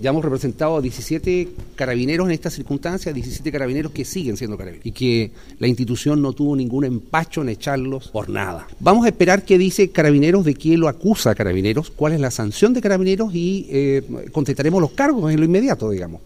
Ya hemos representado a 17 carabineros en estas circunstancias, 17 carabineros que siguen siendo carabineros y que la institución no tuvo ningún empacho en echarlos por nada. Vamos a esperar qué dice Carabineros, de quién lo acusa Carabineros, cuál es la sanción de Carabineros y eh, contestaremos los cargos en lo inmediato, digamos.